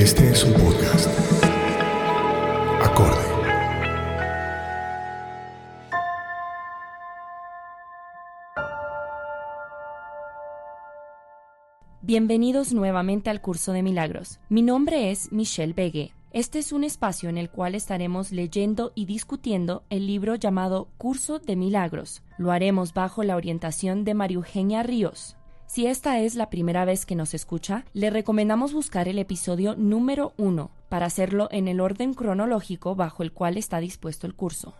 Este es un podcast. Acorde. Bienvenidos nuevamente al curso de milagros. Mi nombre es Michelle Begue. Este es un espacio en el cual estaremos leyendo y discutiendo el libro llamado Curso de Milagros. Lo haremos bajo la orientación de María Eugenia Ríos. Si esta es la primera vez que nos escucha, le recomendamos buscar el episodio número 1 para hacerlo en el orden cronológico bajo el cual está dispuesto el curso.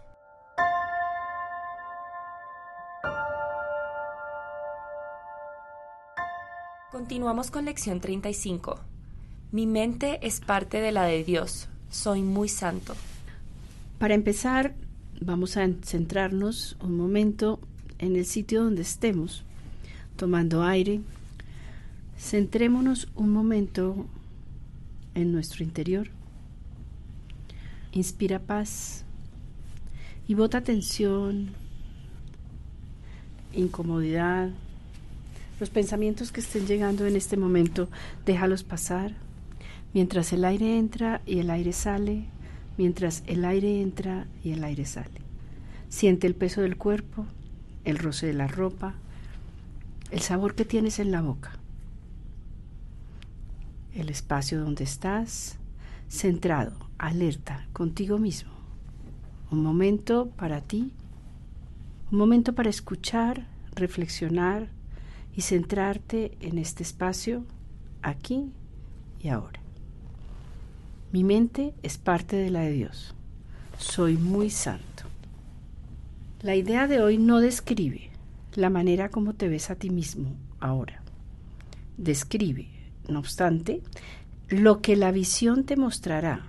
Continuamos con lección 35. Mi mente es parte de la de Dios. Soy muy santo. Para empezar, vamos a centrarnos un momento en el sitio donde estemos, tomando aire. Centrémonos un momento en nuestro interior. Inspira paz y bota tensión, incomodidad, los pensamientos que estén llegando en este momento, déjalos pasar. Mientras el aire entra y el aire sale, mientras el aire entra y el aire sale. Siente el peso del cuerpo, el roce de la ropa, el sabor que tienes en la boca, el espacio donde estás, centrado, alerta, contigo mismo. Un momento para ti, un momento para escuchar, reflexionar, y centrarte en este espacio, aquí y ahora. Mi mente es parte de la de Dios. Soy muy santo. La idea de hoy no describe la manera como te ves a ti mismo ahora. Describe, no obstante, lo que la visión te mostrará.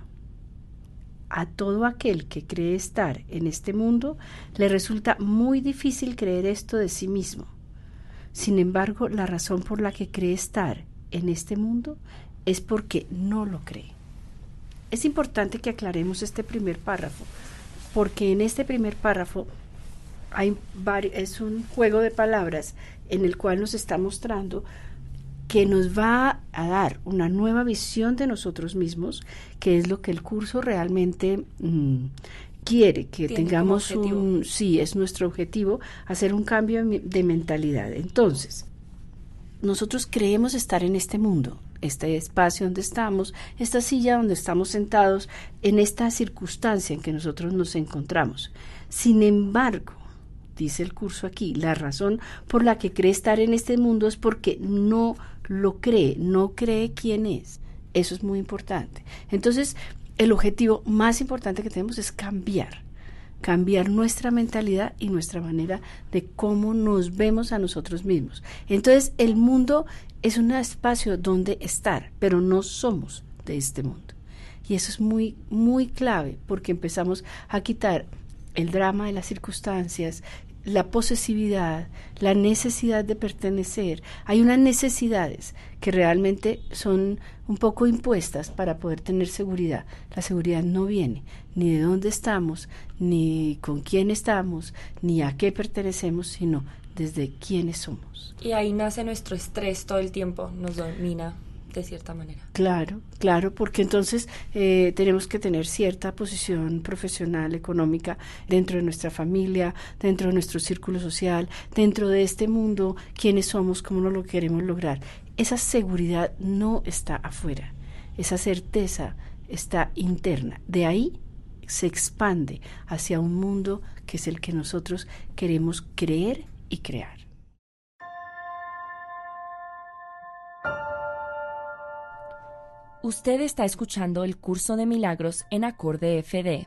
A todo aquel que cree estar en este mundo le resulta muy difícil creer esto de sí mismo sin embargo, la razón por la que cree estar en este mundo es porque no lo cree. Es importante que aclaremos este primer párrafo, porque en este primer párrafo hay es un juego de palabras en el cual nos está mostrando que nos va a dar una nueva visión de nosotros mismos, que es lo que el curso realmente mm, quiere que tengamos un, sí, es nuestro objetivo, hacer un cambio de mentalidad. Entonces, nosotros creemos estar en este mundo, este espacio donde estamos, esta silla donde estamos sentados, en esta circunstancia en que nosotros nos encontramos. Sin embargo, dice el curso aquí, la razón por la que cree estar en este mundo es porque no lo cree, no cree quién es. Eso es muy importante. Entonces, el objetivo más importante que tenemos es cambiar, cambiar nuestra mentalidad y nuestra manera de cómo nos vemos a nosotros mismos. Entonces, el mundo es un espacio donde estar, pero no somos de este mundo. Y eso es muy, muy clave porque empezamos a quitar el drama de las circunstancias, la posesividad, la necesidad de pertenecer. Hay unas necesidades que realmente son un poco impuestas para poder tener seguridad. La seguridad no viene ni de dónde estamos, ni con quién estamos, ni a qué pertenecemos, sino desde quiénes somos. Y ahí nace nuestro estrés todo el tiempo, nos domina de cierta manera. Claro, claro, porque entonces eh, tenemos que tener cierta posición profesional, económica dentro de nuestra familia, dentro de nuestro círculo social, dentro de este mundo, quiénes somos, cómo no lo queremos lograr. Esa seguridad no está afuera, esa certeza está interna. De ahí se expande hacia un mundo que es el que nosotros queremos creer y crear. Usted está escuchando el curso de milagros en acorde FD.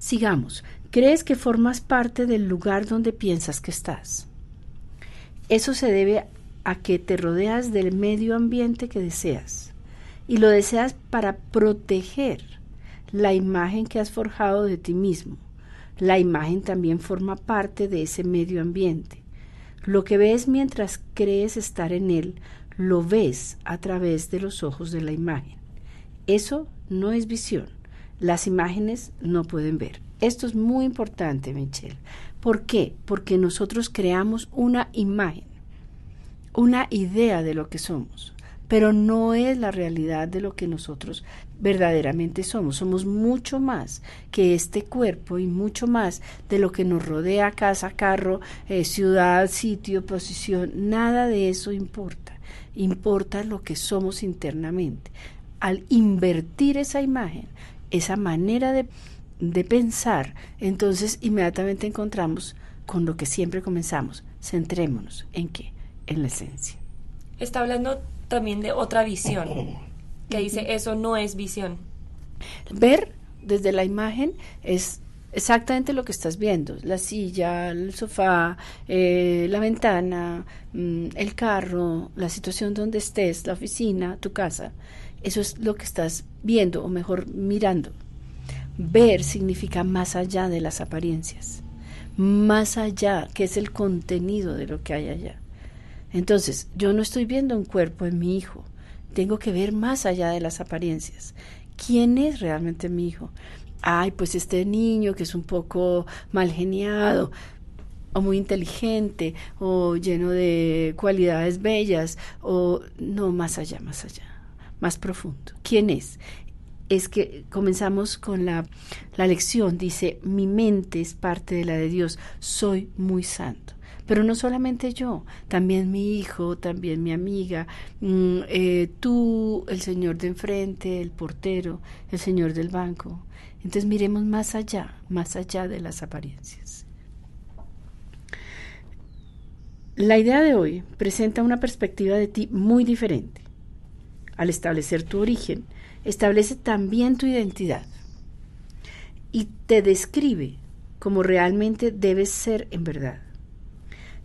Sigamos. ¿Crees que formas parte del lugar donde piensas que estás? Eso se debe a que te rodeas del medio ambiente que deseas y lo deseas para proteger la imagen que has forjado de ti mismo. La imagen también forma parte de ese medio ambiente. Lo que ves mientras crees estar en él, lo ves a través de los ojos de la imagen. Eso no es visión. Las imágenes no pueden ver. Esto es muy importante, Michelle. ¿Por qué? Porque nosotros creamos una imagen, una idea de lo que somos pero no es la realidad de lo que nosotros verdaderamente somos. Somos mucho más que este cuerpo y mucho más de lo que nos rodea, casa, carro, eh, ciudad, sitio, posición. Nada de eso importa. Importa lo que somos internamente. Al invertir esa imagen, esa manera de, de pensar, entonces inmediatamente encontramos con lo que siempre comenzamos. Centrémonos en qué? En la esencia. Está hablando también de otra visión, que dice eso no es visión. Ver desde la imagen es exactamente lo que estás viendo, la silla, el sofá, eh, la ventana, mm, el carro, la situación donde estés, la oficina, tu casa. Eso es lo que estás viendo, o mejor, mirando. Ver significa más allá de las apariencias, más allá, que es el contenido de lo que hay allá. Entonces, yo no estoy viendo un cuerpo en mi hijo, tengo que ver más allá de las apariencias. ¿Quién es realmente mi hijo? Ay, pues este niño que es un poco mal geniado, o muy inteligente, o lleno de cualidades bellas, o no, más allá, más allá, más profundo. ¿Quién es? Es que comenzamos con la, la lección, dice, mi mente es parte de la de Dios, soy muy santo. Pero no solamente yo, también mi hijo, también mi amiga, mm, eh, tú, el señor de enfrente, el portero, el señor del banco. Entonces miremos más allá, más allá de las apariencias. La idea de hoy presenta una perspectiva de ti muy diferente. Al establecer tu origen, establece también tu identidad y te describe como realmente debes ser en verdad.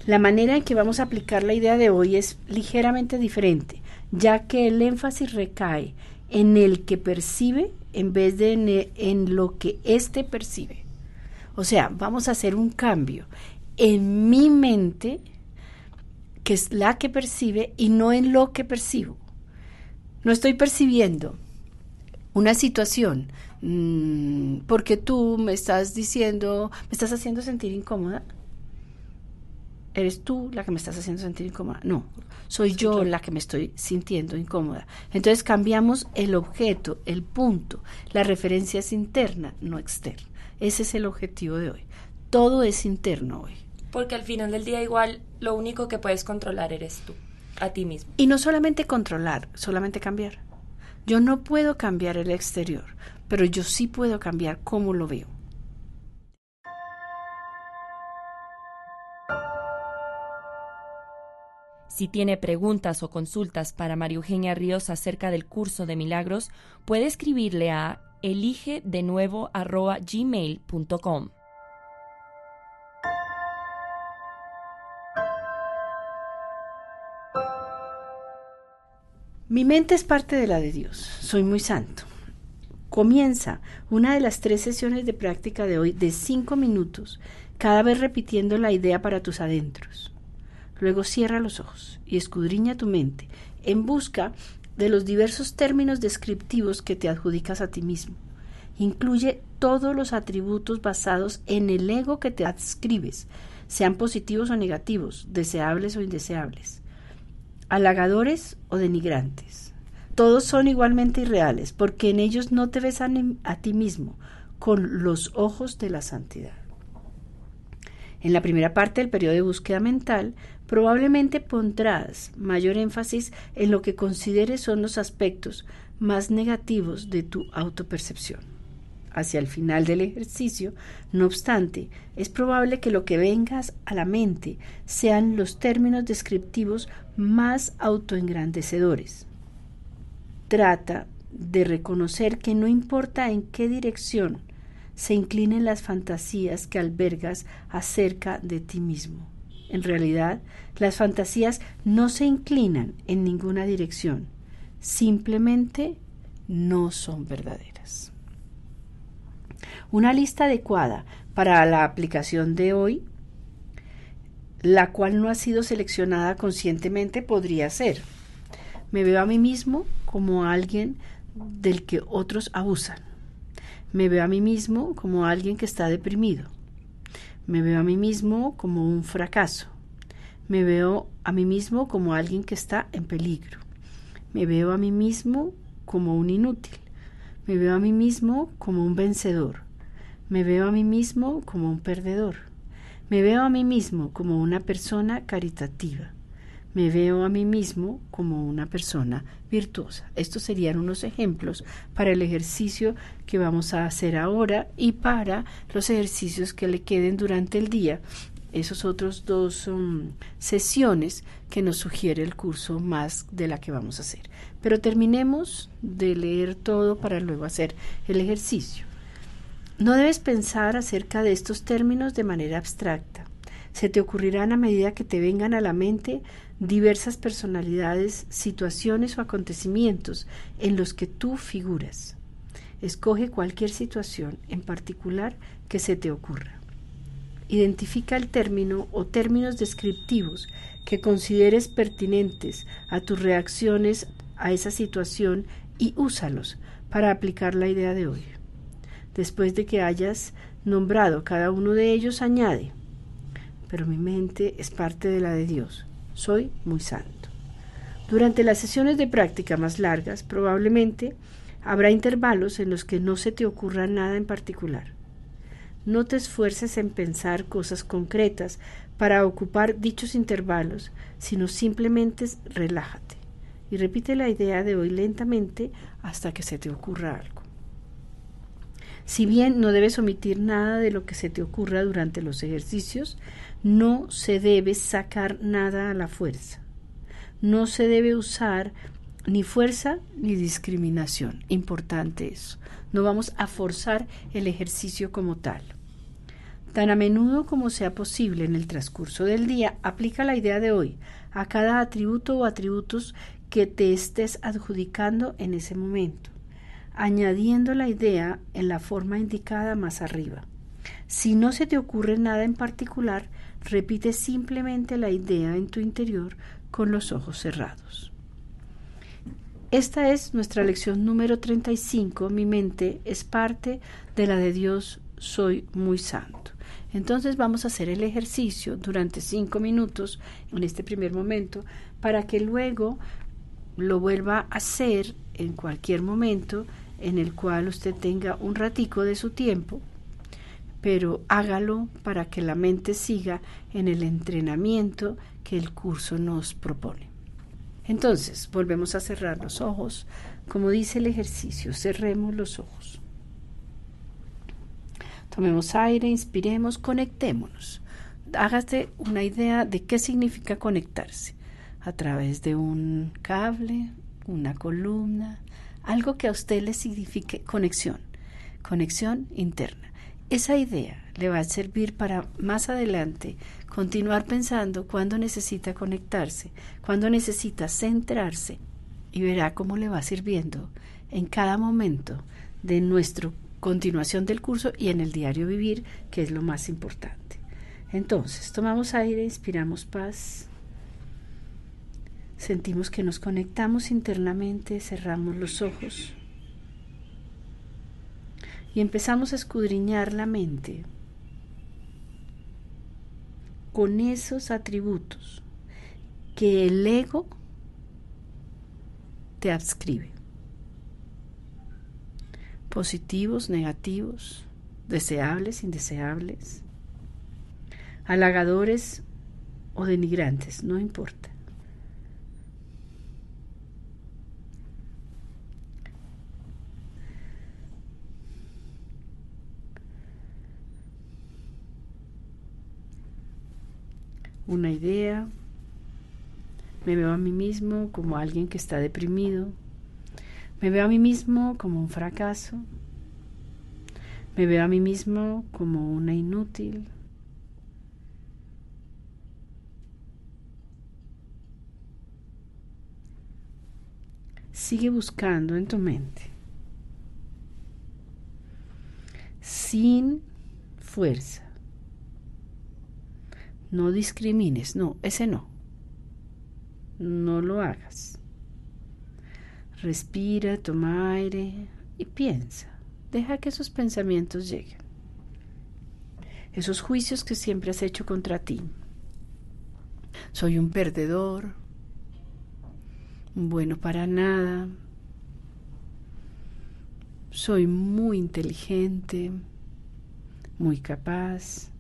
La manera en que vamos a aplicar la idea de hoy es ligeramente diferente, ya que el énfasis recae en el que percibe en vez de en, lo que éste percibe. O sea, vamos a hacer un cambio en mi mente, que es la que percibe, y no en lo que percibo. No estoy percibiendo una situación mmm, porque tú me estás diciendo, me estás haciendo sentir incómoda eres tú la que me estás haciendo sentir incómoda. No, soy yo la que me estoy sintiendo incómoda. Entonces cambiamos el objeto, el punto. La referencia es interna, no externa. Ese es el objetivo de hoy. Todo es interno hoy. Porque al final del día igual lo único que puedes controlar eres tú, a ti mismo. Y no solamente controlar, solamente cambiar. Yo no puedo cambiar el exterior, pero yo sí puedo cambiar cómo lo veo. Si tiene preguntas o consultas para María Eugenia Ríos acerca del curso de milagros, puede escribirle a elige de nuevo. Mi mente es parte de la de Dios. Soy muy santo. Comienza una de las tres sesiones de práctica de hoy de cinco minutos, cada vez repitiendo la idea para tus adentros. Luego cierra los ojos y escudriña tu mente en busca de los diversos términos descriptivos que te adjudicas a ti mismo. Incluye todos los atributos basados en el ego que te adscribes, sean positivos o negativos, deseables o indeseables, halagadores o denigrantes todos son igualmente irreales, porque en ellos no te ves a, ti mismo con los ojos de la santidad. En la primera parte del periodo de búsqueda mental, probablemente pondrás mayor énfasis en lo que consideres son los aspectos más negativos de tu autopercepción. Hacia el final del ejercicio, no obstante, es probable que lo que vengas a la mente sean los términos descriptivos más autoengrandecedores trata de reconocer que no importa en qué dirección se inclinen las fantasías que albergas acerca de ti mismo. En realidad, las fantasías no se inclinan en ninguna dirección, simplemente no son verdaderas. Una lista adecuada para la aplicación de hoy, la cual no ha sido seleccionada conscientemente, podría ser me veo a mí mismo como alguien del que otros abusan. Me veo a mí mismo como alguien que está deprimido. Me veo a mí mismo como un fracaso. Me veo a mí mismo como alguien que está en peligro. Me veo a mí mismo como un inútil. Me veo a mí mismo como un vencedor. Me veo a mí mismo como un perdedor. Me veo a mí mismo como una persona caritativa me veo a mí mismo como una persona virtuosa. Estos serían unos ejemplos para el ejercicio que vamos a hacer ahora y para los ejercicios que le queden durante el día. Esos otros dos um, sesiones que nos sugiere el curso más de la que vamos a hacer. Pero terminemos de leer todo para luego hacer el ejercicio. No debes pensar acerca de estos términos de manera abstracta. Se te ocurrirán a medida que te vengan a la mente diversas personalidades, situaciones o acontecimientos en los que tú figuras. Escoge cualquier situación en particular que se te ocurra. Identifica el término o términos descriptivos que consideres pertinentes a tus reacciones a esa situación y úsalos para aplicar la idea de hoy. Después de que hayas nombrado cada uno de ellos, añade, pero mi mente es parte de la de Dios soy muy santo. Durante las sesiones de práctica más largas, probablemente habrá intervalos en los que no se te ocurra nada en particular. No te esfuerces en pensar cosas concretas para ocupar dichos intervalos, sino simplemente relájate y repite la idea de hoy lentamente hasta que se te ocurra algo. Si bien no debes omitir nada de lo que se te ocurra durante los ejercicios, no se debe sacar nada a la fuerza. No se debe usar ni fuerza ni discriminación. Importante eso. No vamos a forzar el ejercicio como tal. Tan a menudo como sea posible en el transcurso del día, aplica la idea de hoy a cada atributo o atributos que te estés adjudicando en ese momento, añadiendo la idea en la forma indicada más arriba. Si no se te ocurre nada en particular, repite simplemente la idea en tu interior con los ojos cerrados. Esta es nuestra lección número 35. Mi mente es parte de la de Dios, soy muy santo. Entonces vamos a hacer el ejercicio durante cinco minutos en este primer momento para que luego lo vuelva a hacer en cualquier momento en el cual usted tenga un ratico de su tiempo pero hágalo para que la mente siga en el entrenamiento que el curso nos propone. Entonces, volvemos a cerrar los ojos. Como dice el ejercicio, cerremos los ojos. Tomemos aire, inspiremos, conectémonos. Hágase una idea de qué significa conectarse a través de un cable, una columna, algo que a usted le signifique conexión, conexión interna. Esa idea le va a servir para más adelante continuar pensando cuándo necesita conectarse, cuándo necesita centrarse y verá cómo le va sirviendo en cada momento de nuestra continuación del curso y en el diario vivir, que es lo más importante. Entonces, tomamos aire, inspiramos paz, sentimos que nos conectamos internamente, cerramos los ojos y empezamos a escudriñar la mente con esos atributos que el ego te adscribe. Positivos, negativos, deseables, indeseables, halagadores o denigrantes, no importa. Una idea, me veo a mí mismo como alguien que está deprimido, me veo a mí mismo como un fracaso, me veo a mí mismo como una inútil. Sigue buscando en tu mente, sin fuerza no discrimines, no, ese no. No lo hagas. Respira, toma aire y piensa. Deja que esos pensamientos lleguen. Esos juicios que siempre has hecho contra ti. Soy un perdedor, bueno para nada. Soy muy inteligente, muy capaz.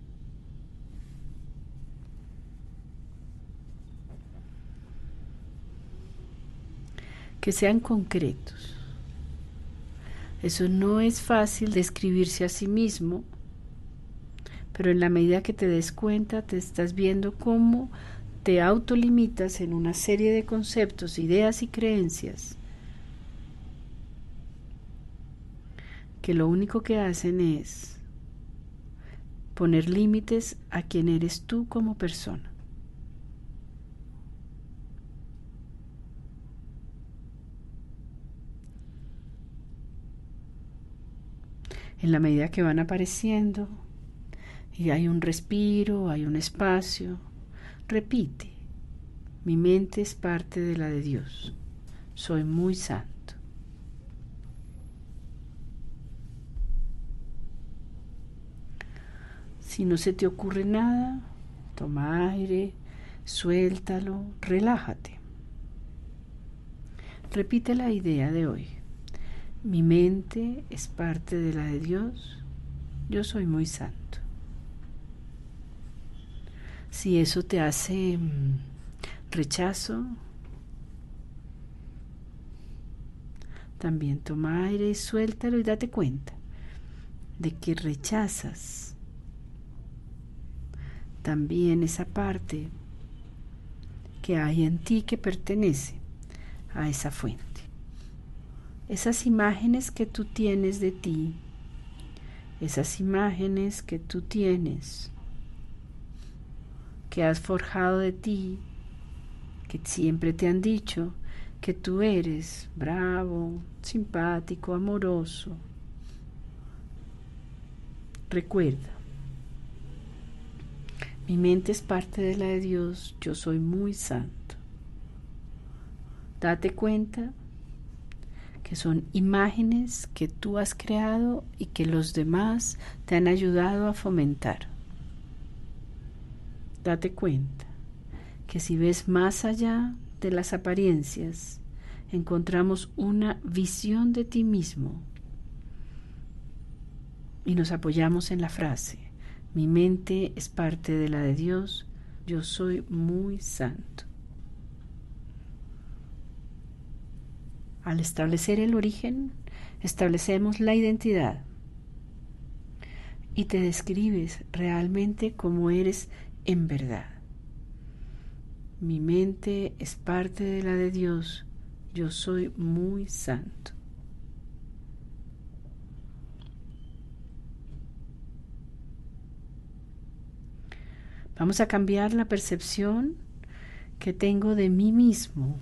Que sean concretos. Eso no es fácil describirse a sí mismo, pero en la medida que te des cuenta, te estás viendo cómo te autolimitas en una serie de conceptos, ideas y creencias que lo único que hacen es poner límites a quien eres tú como persona. En la medida que van apareciendo y hay un respiro, hay un espacio, repite, mi mente es parte de la de Dios, soy muy santo. Si no se te ocurre nada, toma aire, suéltalo, relájate. Repite la idea de hoy. Mi mente es parte de la de Dios. Yo soy muy santo. Si eso te hace mm, rechazo, también toma aire y suéltalo y date cuenta de que rechazas también esa parte que hay en ti que pertenece a esa fuente esas imágenes que tú tienes de ti, esas imágenes que tú tienes, que has forjado de ti, que siempre te han dicho que tú eres bravo, simpático, amoroso. Recuerda, mi mente es parte de la de Dios, yo soy muy santo. Date cuenta que son imágenes que tú has creado y que los demás te han ayudado a fomentar. Date cuenta que si ves más allá de las apariencias, encontramos una visión de ti mismo y nos apoyamos en la frase, mi mente es parte de la de Dios, yo soy muy santo. Al establecer el origen, establecemos la identidad y te describes realmente como eres en verdad. Mi mente es parte de la de Dios, yo soy muy santo. Vamos a cambiar la percepción que tengo de mí mismo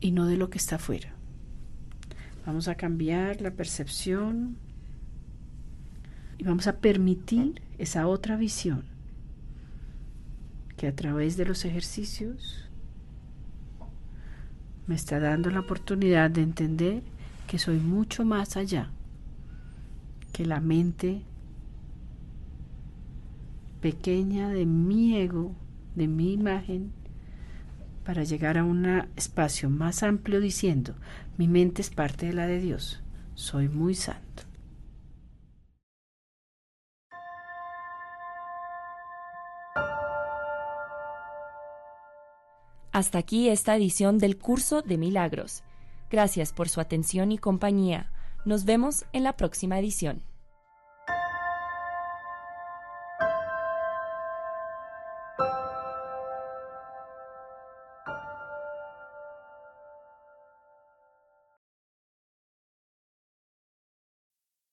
y no de lo que está afuera. Vamos a cambiar la percepción y vamos a permitir esa otra visión que a través de los ejercicios me está dando la oportunidad de entender que soy mucho más allá que la mente pequeña de mi ego, de mi imagen, para llegar a un espacio más amplio diciendo, mi mente es parte de la de Dios, soy muy santo. Hasta aquí esta edición del curso de milagros. Gracias por su atención y compañía. Nos vemos en la próxima edición.